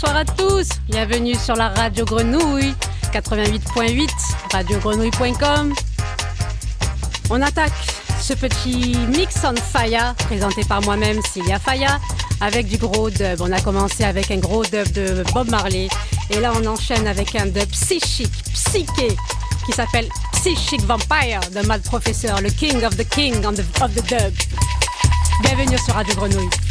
bonsoir à tous. Bienvenue sur la Radio Grenouille 88.8, radiogrenouille.com. On attaque ce petit mix on fire présenté par moi-même, Cilia Faya, avec du gros dub. On a commencé avec un gros dub de Bob Marley et là on enchaîne avec un dub psychique, psyché, qui s'appelle Psychic Vampire de Mad Professor, le king of the king of the dub. Bienvenue sur Radio Grenouille.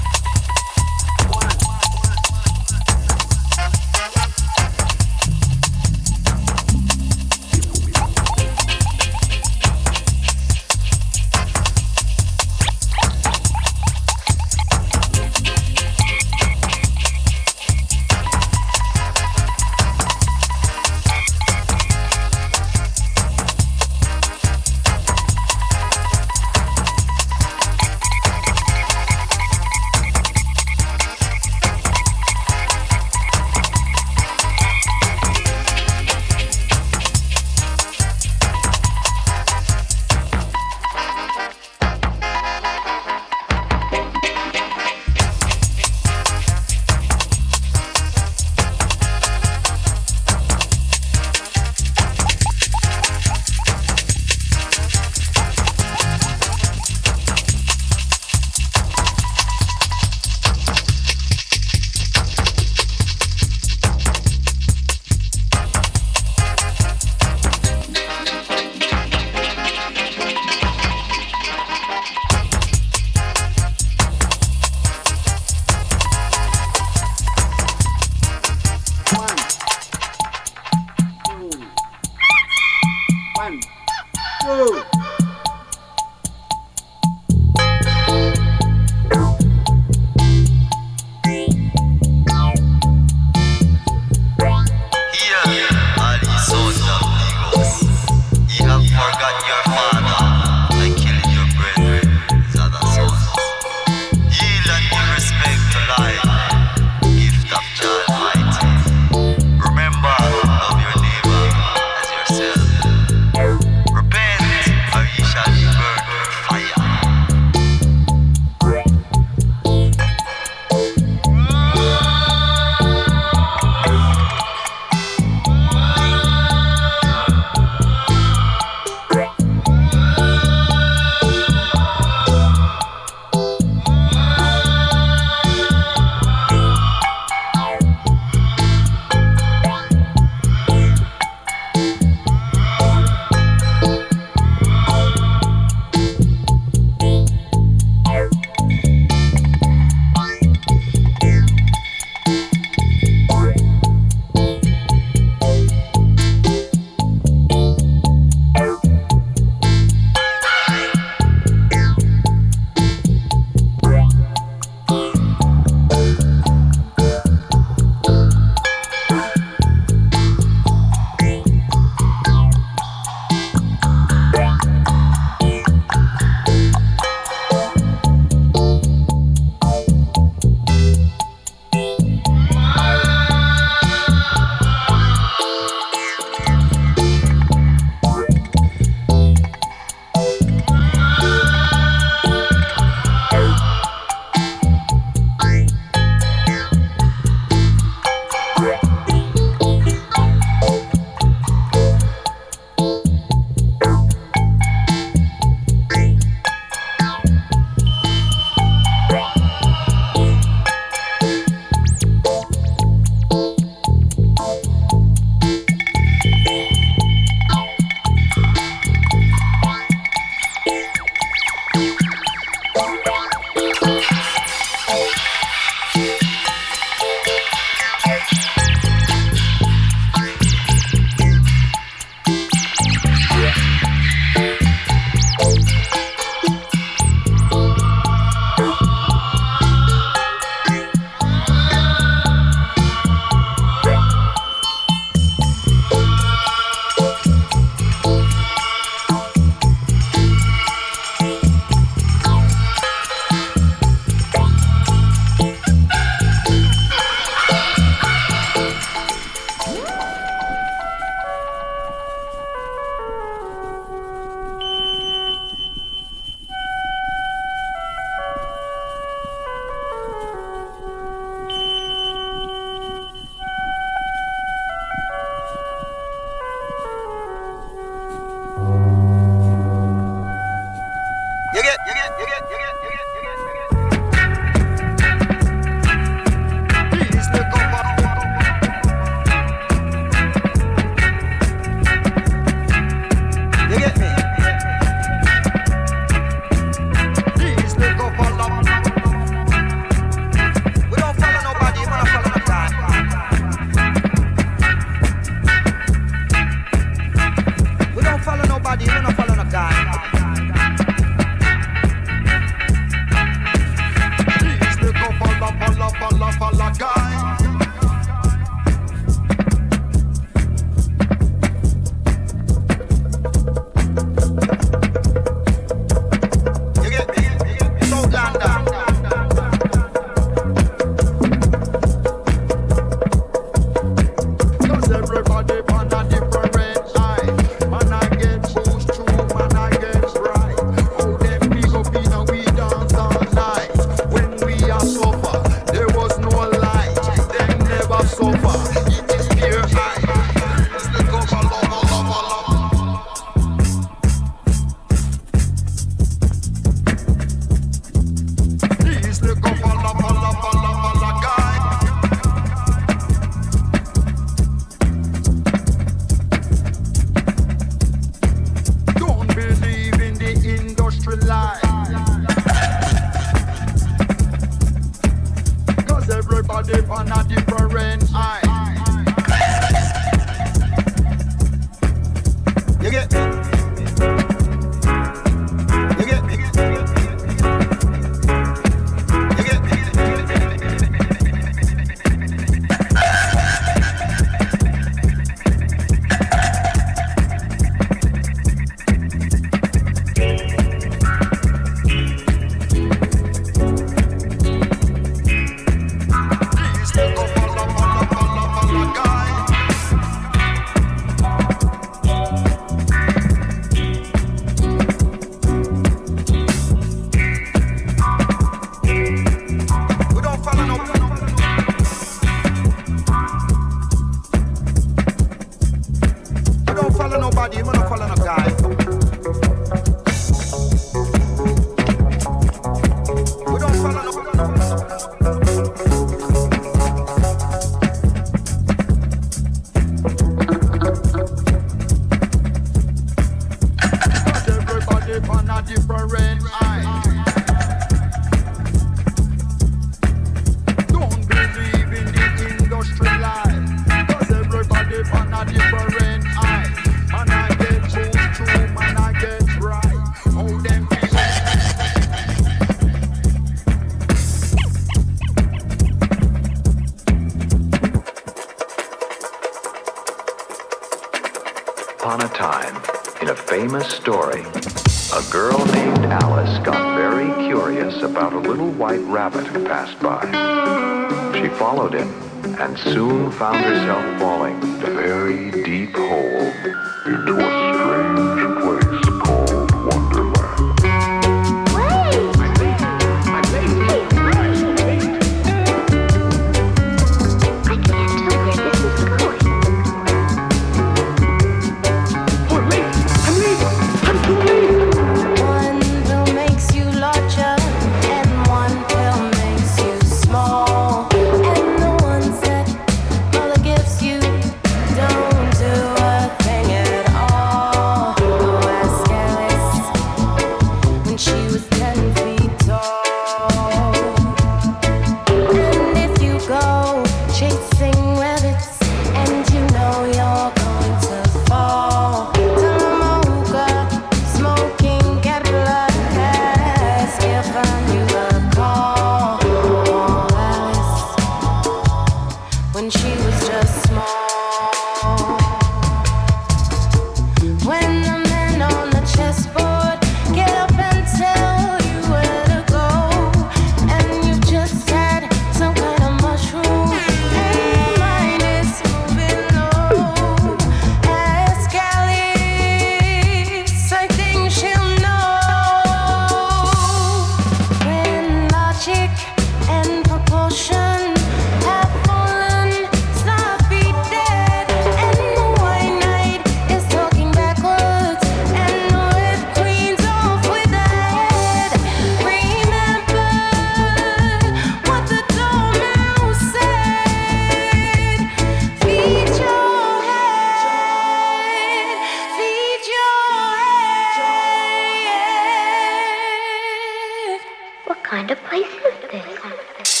Material things, place gold that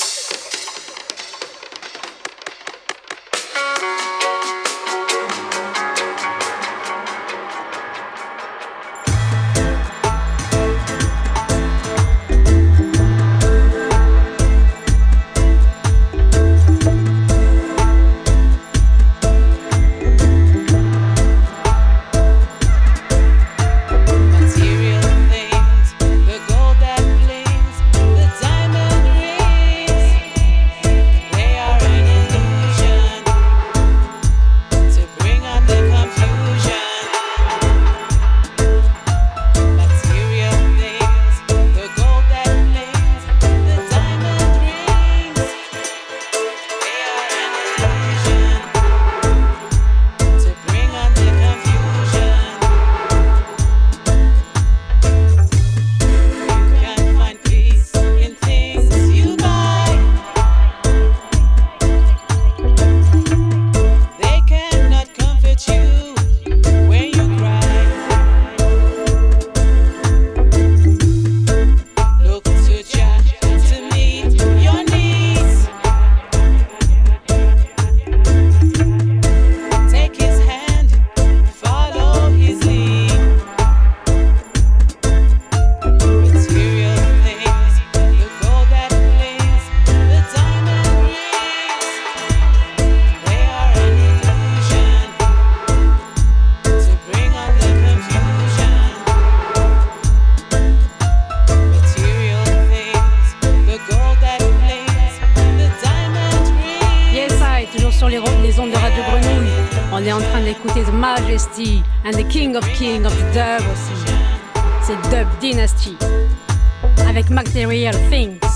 Majesty and the King of King of the Dub aussi. C'est Dub Dynasty avec Material Things.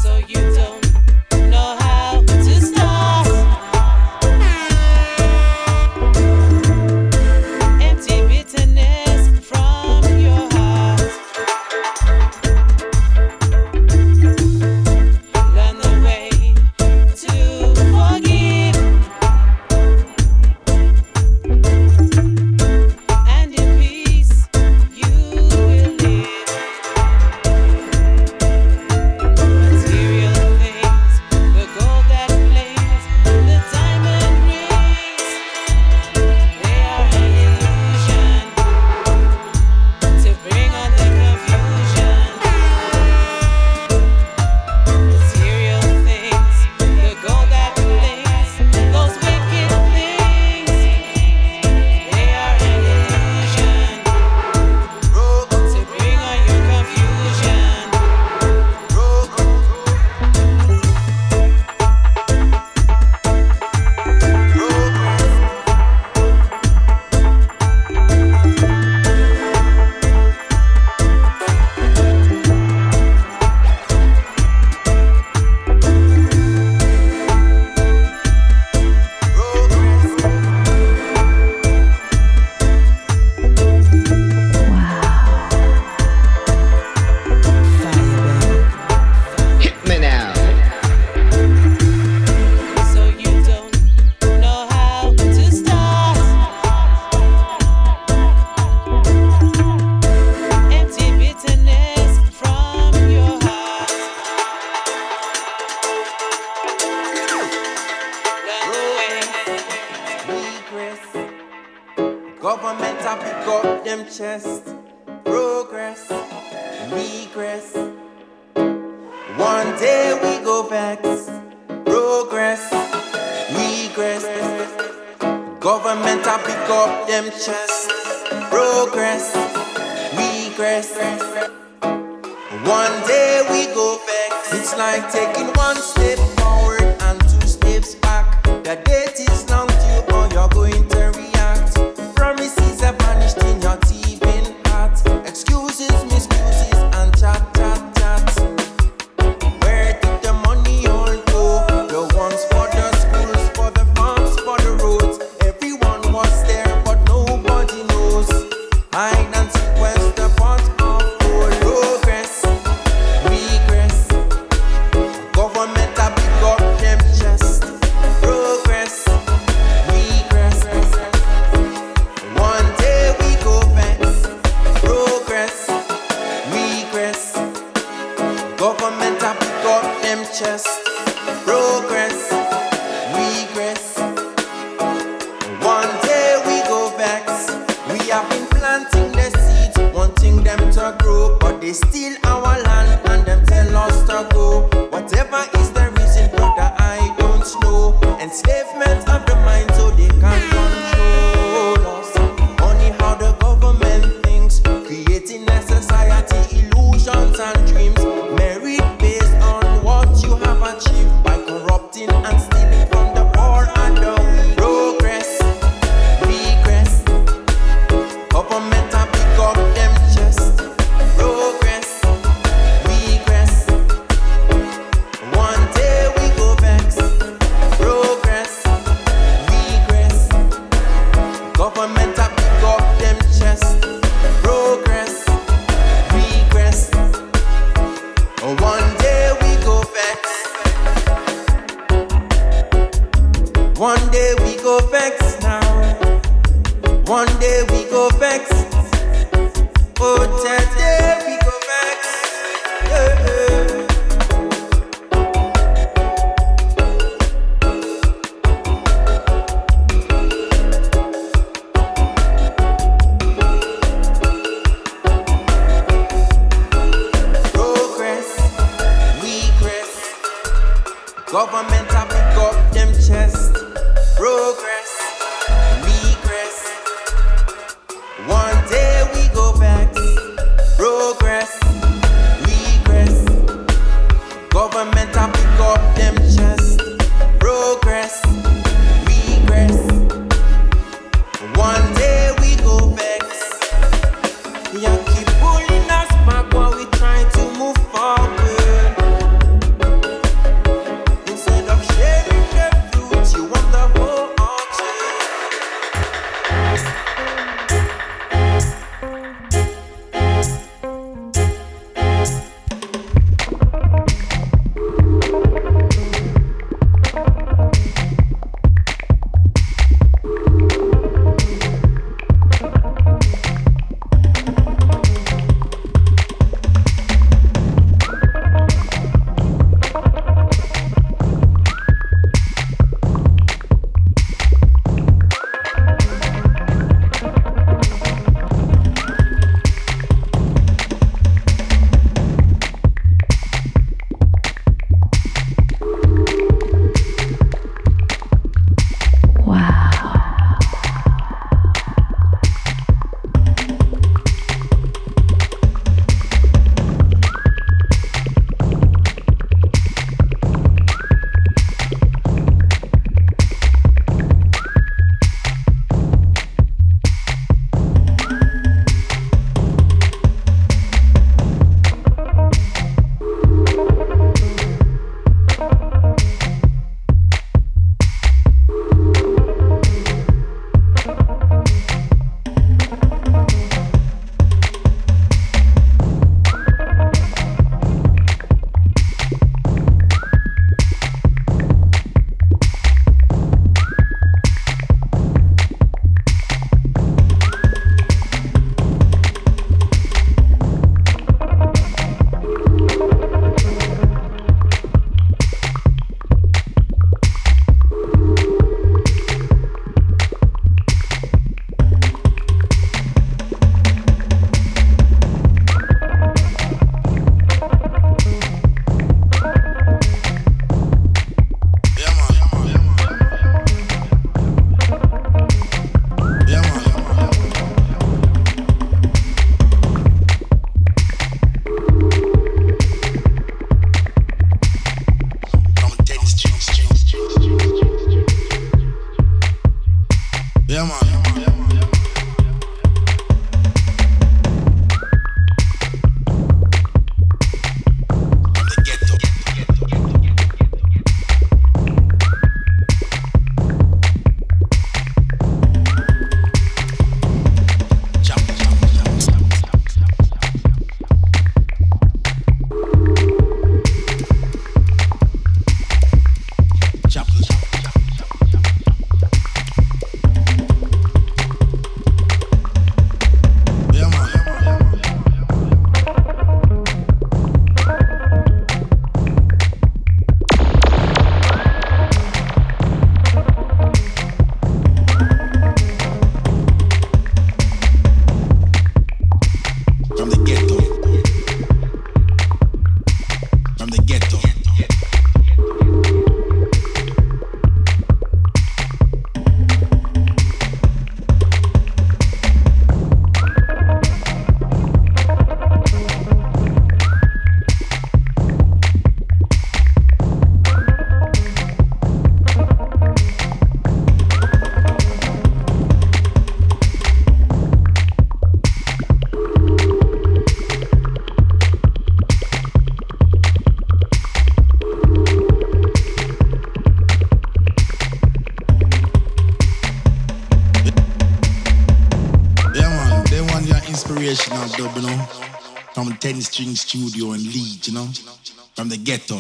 Ghetto,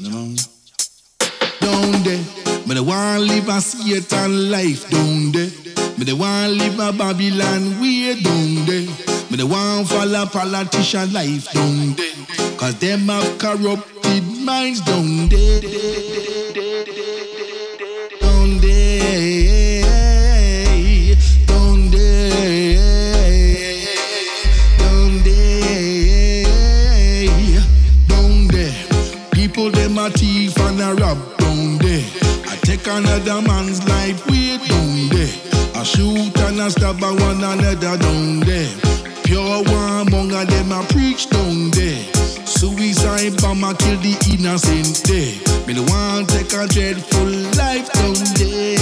you know. Down there, me the one live a Satan life, down there. Me the one live a Babylon way, down there. Me the one follow politician life, down there. Cause them have corrupted minds, down there. A thief and a rob down there. I take another man's life way down there. I shoot and I stab a one another down there. Pure one among of them I preach down there. Suicide bomber kill the innocent there. Me the one take a dreadful life down there.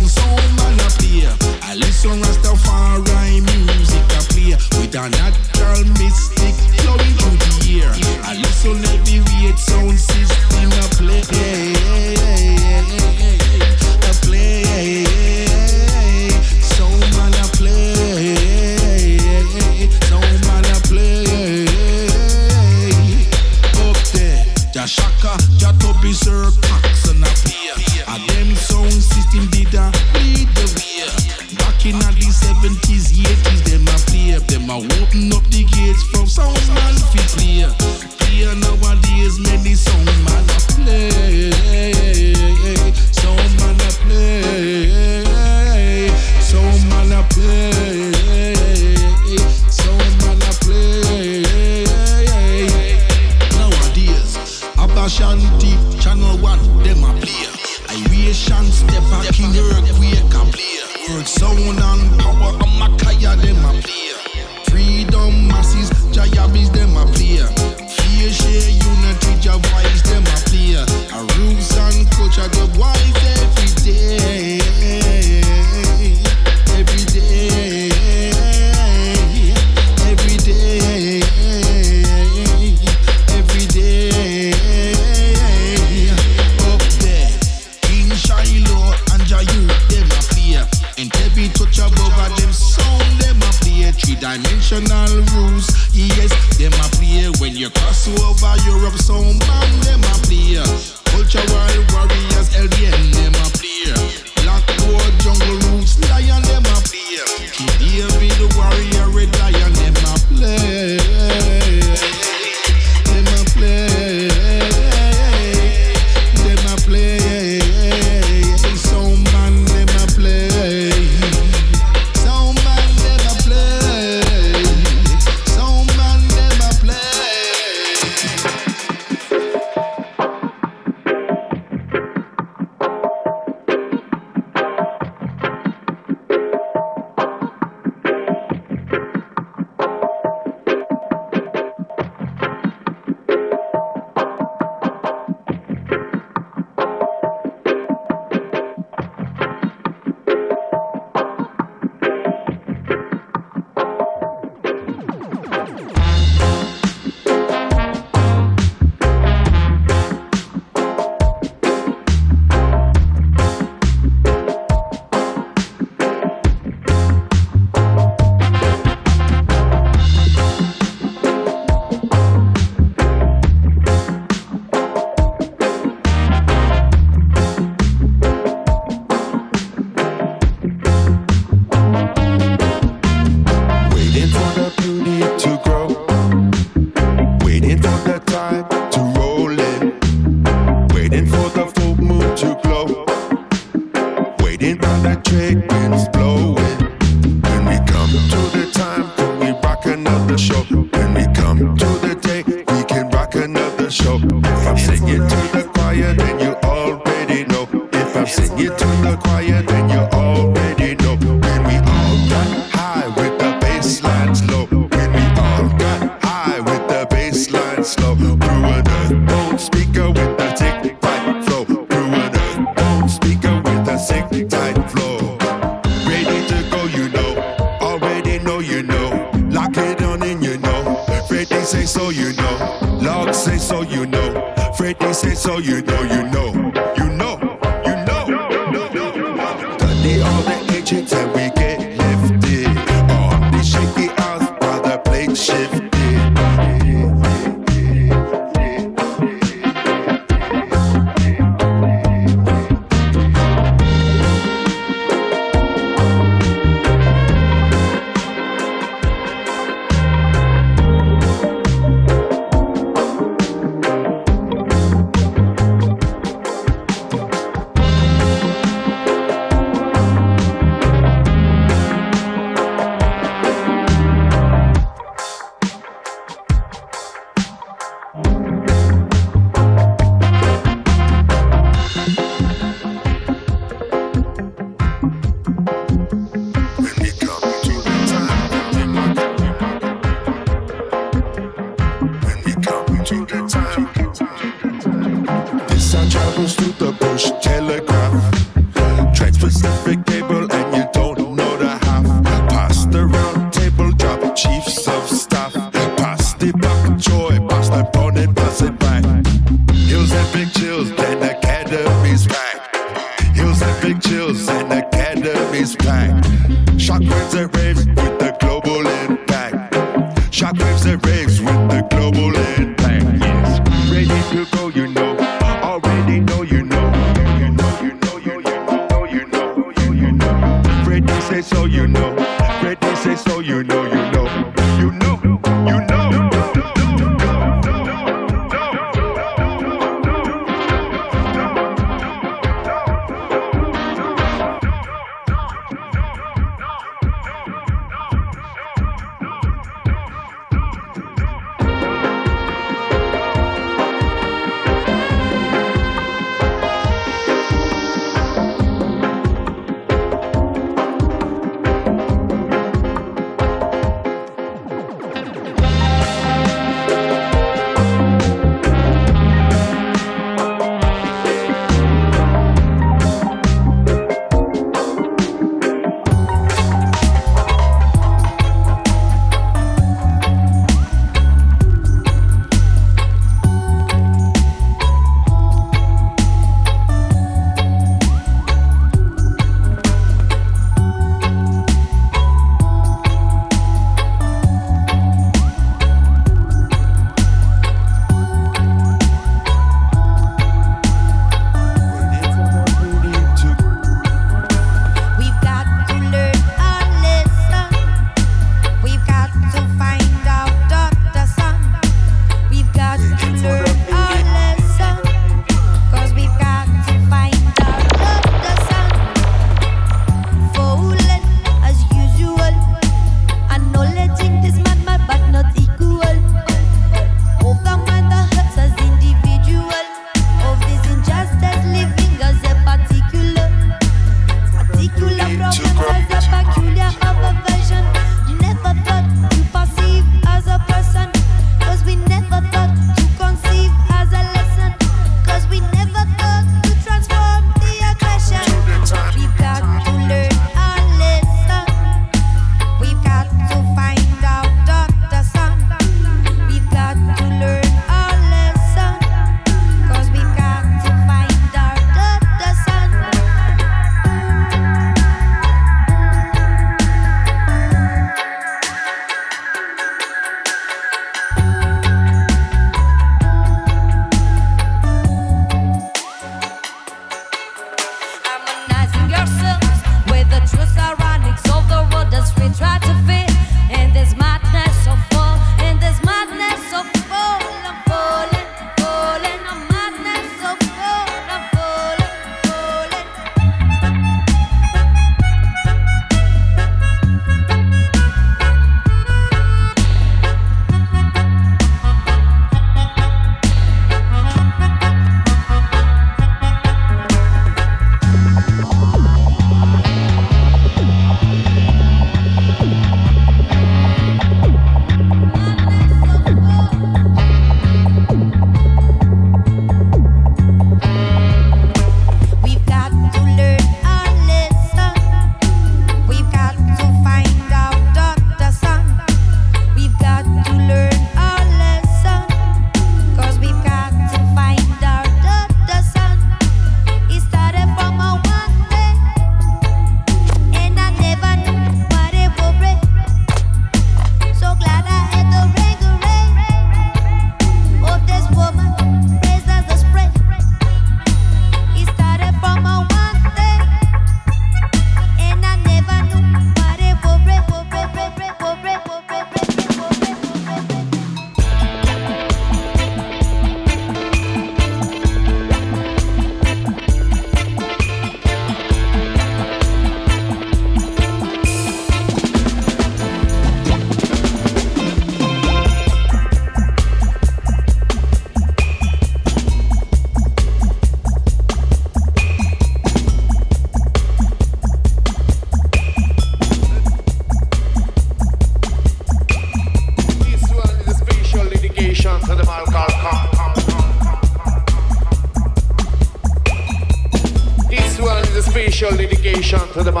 To the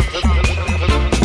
النهر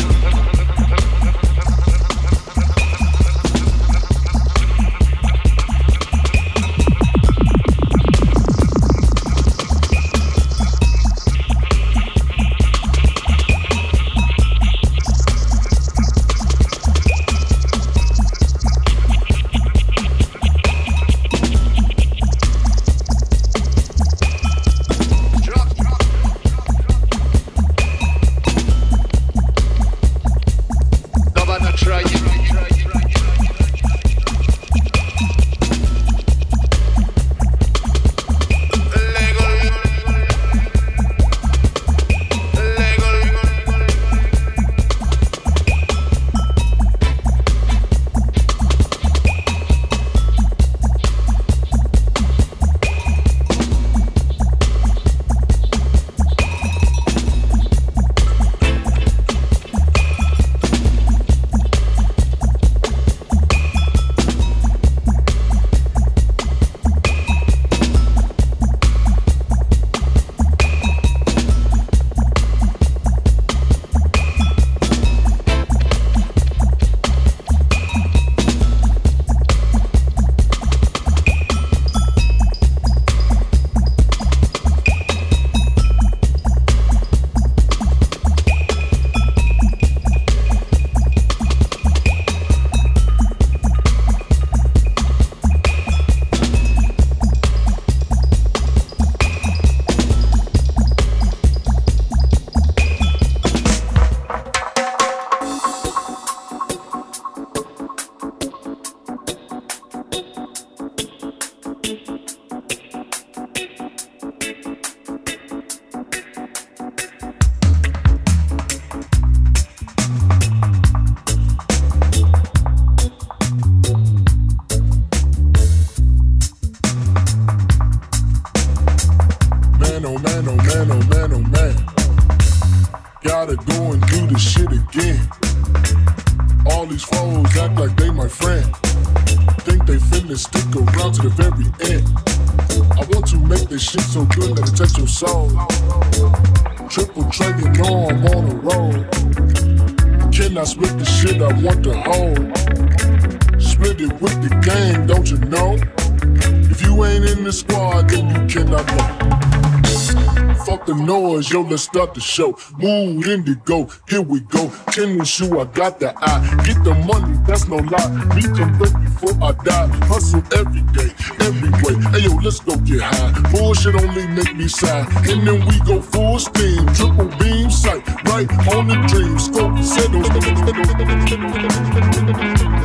yo, let's start the show. Mood indigo, here we go. Tennis shoe, I got the eye. Get the money, that's no lie. Me convert before I die. Hustle every day, every way. Hey yo, let's go get high. Bullshit only make me sigh. And then we go full steam, triple beam sight, right on the dream. Scope, settle,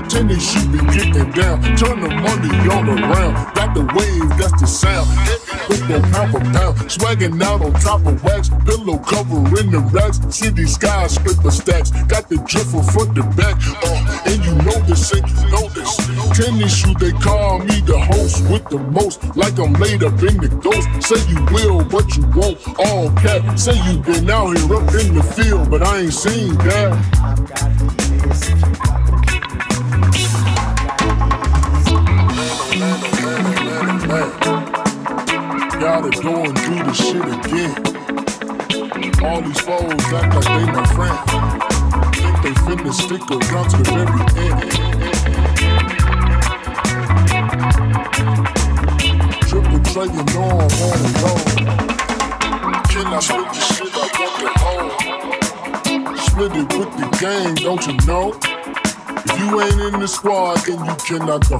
Tennis shoe be getting down. Turn the money all around. Got the wave, that's the sound. Go pound for pound, swagging out on top of wax, pillow cover in the racks. City skyscraper stacks, got the drip from front to back. Uh, and you know this, and you know this. Tennis shoe, they call me the host with the most, like I'm laid up in the ghost. Say you will, but you won't. All cap, say you been out here up in the field, but I ain't seen that. Gotta go and do the shit again. All these foes act like they my friend. They finna stick around to the end. Triple tray, you know I'm on the road. Can I split the shit I want to hold? Split it with the gang, don't you know? If you ain't in the squad, then you cannot go.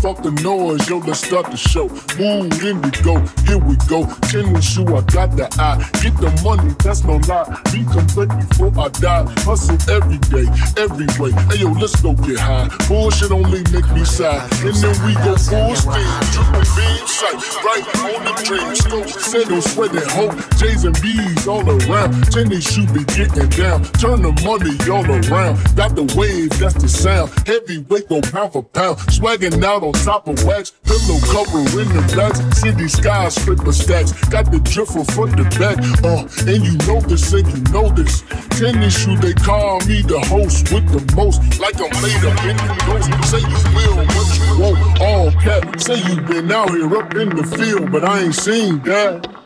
Fuck the noise, yo, let's start the show. Mood indigo, here we go. Chin with shoe, I got the eye. Get the money, that's no lie. Be complete before I die. Hustle every day, every way. Hey yo, let's go get high. Bullshit only make me sigh. And then we go full steam, triple beam sight. Right on the dream, scope, settle, sweating, hope. J's and B's all around. Chinny shoe be getting down. Turn the money all around. Got the wave, that's the sound. Heavyweight go pound for pound. Swagging out on top of wax, pillow cover in the blacks, city skyscraper stacks, got the drip from to back, uh, and you know this and you know this. Tennis shoe, they call me the host with the most, like I'm laid up in the ghost. Say you will, but you won't. All cap, say you been out here up in the field, but I ain't seen that.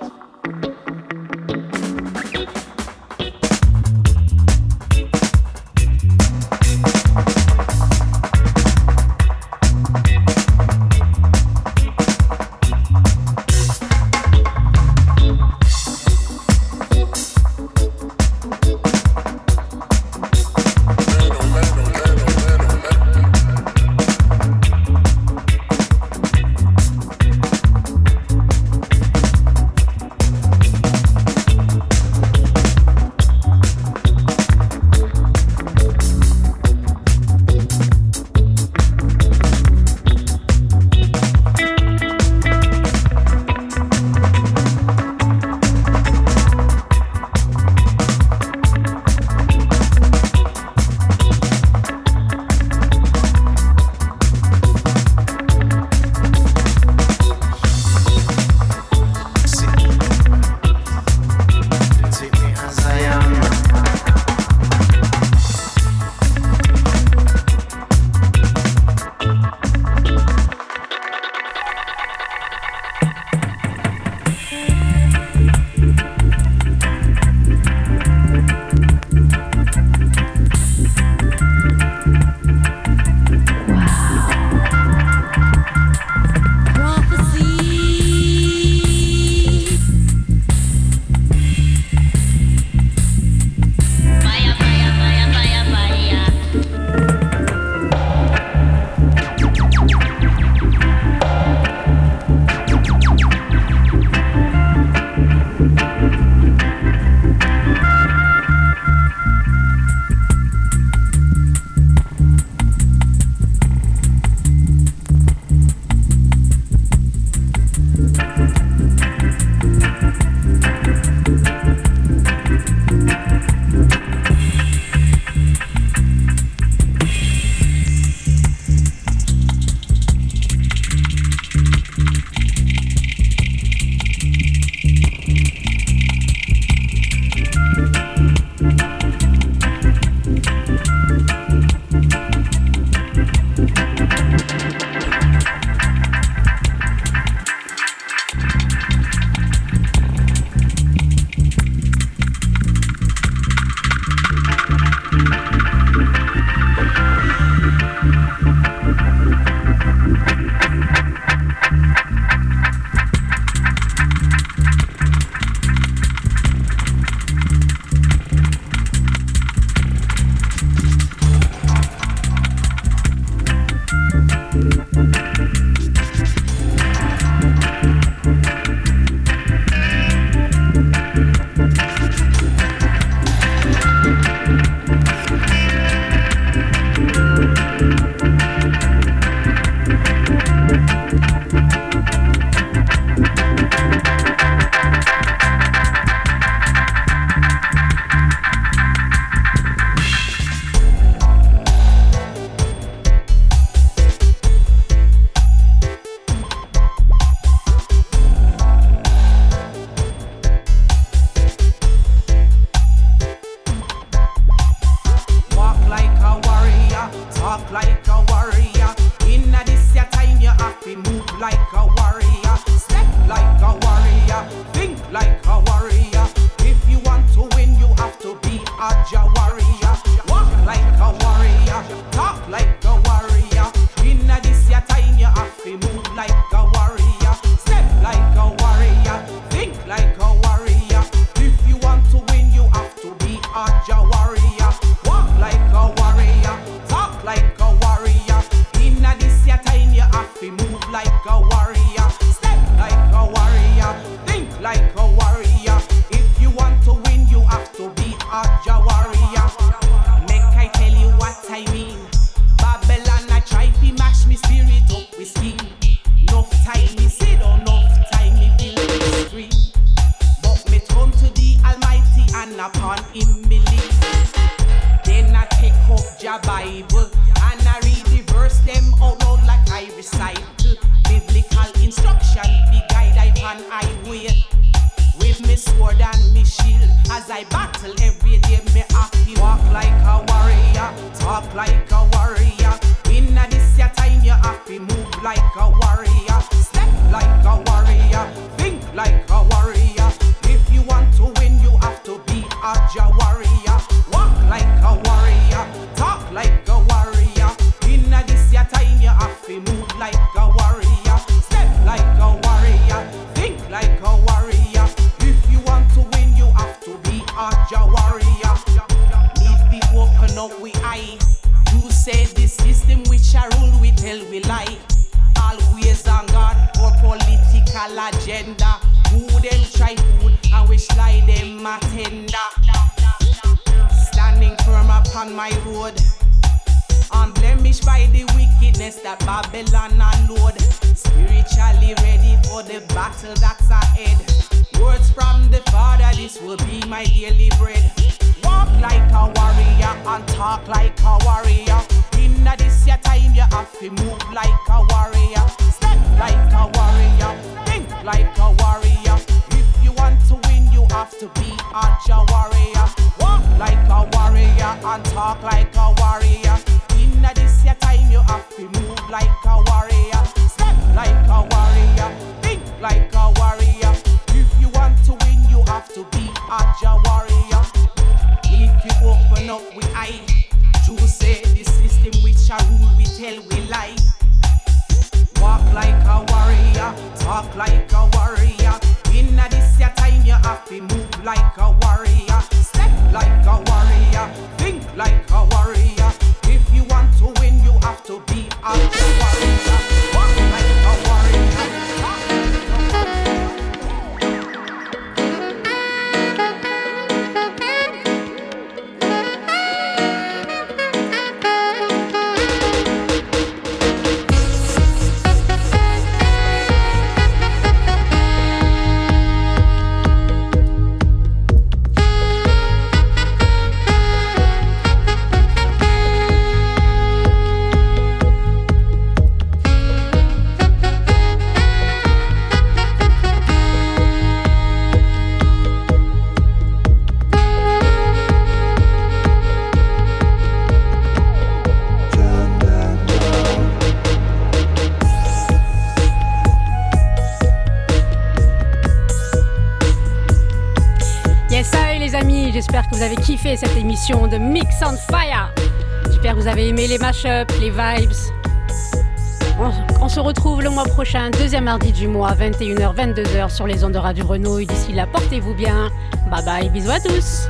cette émission de Mix on Fire. J'espère que vous avez aimé les mashups, les vibes. On, se retrouve le mois prochain, deuxième mardi du mois, 21h, 22h sur les ondes de Radio Renault. D'ici là, portez-vous bien. Bye bye, bisous à tous.